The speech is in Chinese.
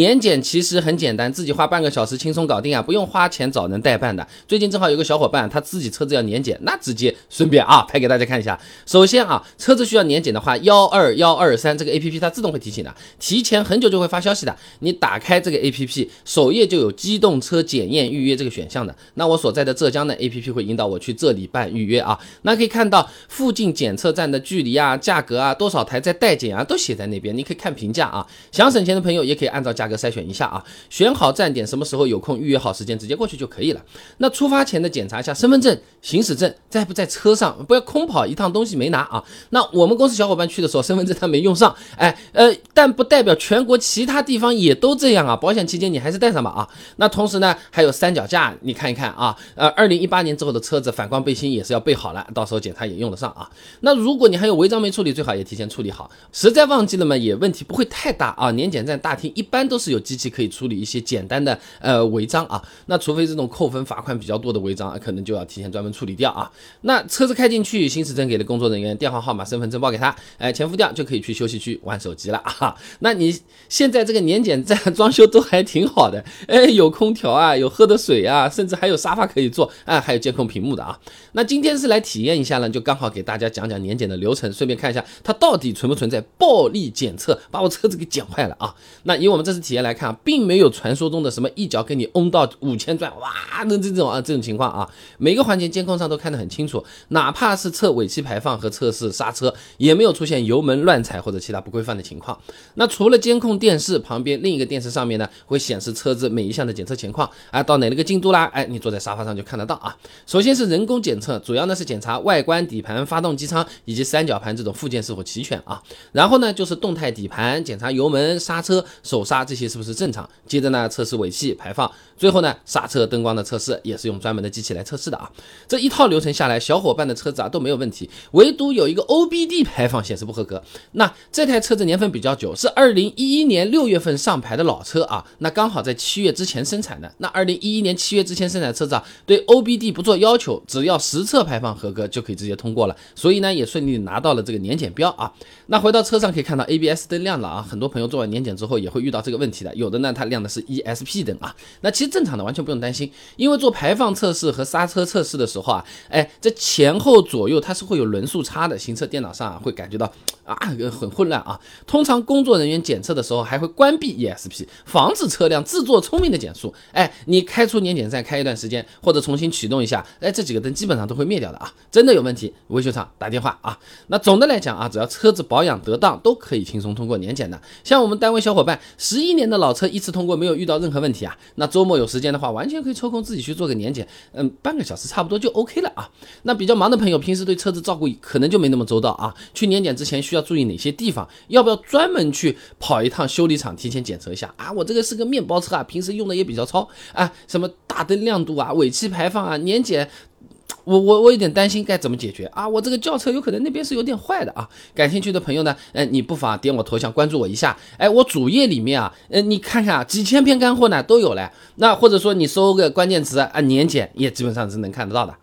年检其实很简单，自己花半个小时轻松搞定啊，不用花钱找人代办的。最近正好有个小伙伴他自己车子要年检，那直接顺便啊拍给大家看一下。首先啊，车子需要年检的话，幺二幺二三这个 A P P 它自动会提醒的，提前很久就会发消息的。你打开这个 A P P 首页就有机动车检验预约这个选项的。那我所在的浙江的 A P P 会引导我去这里办预约啊。那可以看到附近检测站的距离啊、价格啊、多少台在待检啊，都写在那边，你可以看评价啊。想省钱的朋友也可以按照价格筛选一下啊。选好站点，什么时候有空预约好时间，直接过去就可以了。那出发前的检查一下身份证、行驶证在不在车上，不要空跑一趟东西没拿啊。那我们公司小伙伴去的时候，身份证他没用上，哎呃，但不代表全国其他地方也都这样啊。保险期间你还是带上吧啊。那同时呢，还有三脚架，你看一看啊。呃，二零一八年之后的车子反光背心也是要备好了，到时候检查也用得上啊。那如果你还有违章没处理，最好也提前处理好。实在忘记了嘛，也问题不会太大啊。年检站大厅一般都是有机器可以。处理一些简单的呃违章啊，那除非这种扣分罚款比较多的违章，可能就要提前专门处理掉啊。那车子开进去，行驶证给了工作人员，电话号码、身份证报给他，哎，钱付掉就可以去休息区玩手机了啊。那你现在这个年检站装修都还挺好的，哎，有空调啊，有喝的水啊，甚至还有沙发可以坐，哎，还有监控屏幕的啊。那今天是来体验一下呢，就刚好给大家讲讲年检的流程，顺便看一下它到底存不存在暴力检测，把我车子给检坏了啊。那以我们这次体验来看，并并没有传说中的什么一脚给你嗡到五千转，哇，那这种啊这种情况啊，每个环节监控上都看得很清楚，哪怕是测尾气排放和测试刹车，也没有出现油门乱踩或者其他不规范的情况。那除了监控电视旁边另一个电视上面呢，会显示车子每一项的检测情况，啊，到哪了个进度啦？哎，你坐在沙发上就看得到啊。首先是人工检测，主要呢是检查外观、底盘、发动机舱以及三角盘这种附件是否齐全啊。然后呢就是动态底盘，检查油门、刹车、手刹这些是不是正常。接着呢，测试尾气排放，最后呢，刹车灯光的测试也是用专门的机器来测试的啊。这一套流程下来，小伙伴的车子啊都没有问题，唯独有一个 OBD 排放显示不合格。那这台车子年份比较久，是二零一一年六月份上牌的老车啊，那刚好在七月之前生产的。那二零一一年七月之前生产的车子啊，对 OBD 不做要求，只要实测排放合格就可以直接通过了，所以呢，也顺利拿到了这个年检标啊。那回到车上可以看到 ABS 灯亮了啊，很多朋友做完年检之后也会遇到这个问题的，有的呢它。亮的是 ESP 灯啊，那其实正常的，完全不用担心，因为做排放测试和刹车测试的时候啊，哎，这前后左右它是会有轮速差的，行车电脑上啊会感觉到啊很混乱啊。通常工作人员检测的时候还会关闭 ESP，防止车辆自作聪明的减速。哎，你开出年检站开一段时间，或者重新启动一下，哎，这几个灯基本上都会灭掉的啊。真的有问题，维修厂打电话啊。那总的来讲啊，只要车子保养得当，都可以轻松通过年检的。像我们单位小伙伴，十一一年的老车一次。通过没有遇到任何问题啊，那周末有时间的话，完全可以抽空自己去做个年检，嗯，半个小时差不多就 OK 了啊。那比较忙的朋友，平时对车子照顾可能就没那么周到啊。去年检之前需要注意哪些地方？要不要专门去跑一趟修理厂，提前检测一下啊？我这个是个面包车啊，平时用的也比较糙啊，什么大灯亮度啊、尾气排放啊、年检。我我我有点担心该怎么解决啊！我这个轿车有可能那边是有点坏的啊！感兴趣的朋友呢，哎，你不妨点我头像关注我一下。哎，我主页里面啊，呃，你看看啊，几千篇干货呢都有嘞。那或者说你搜个关键词啊，年检也基本上是能看得到的。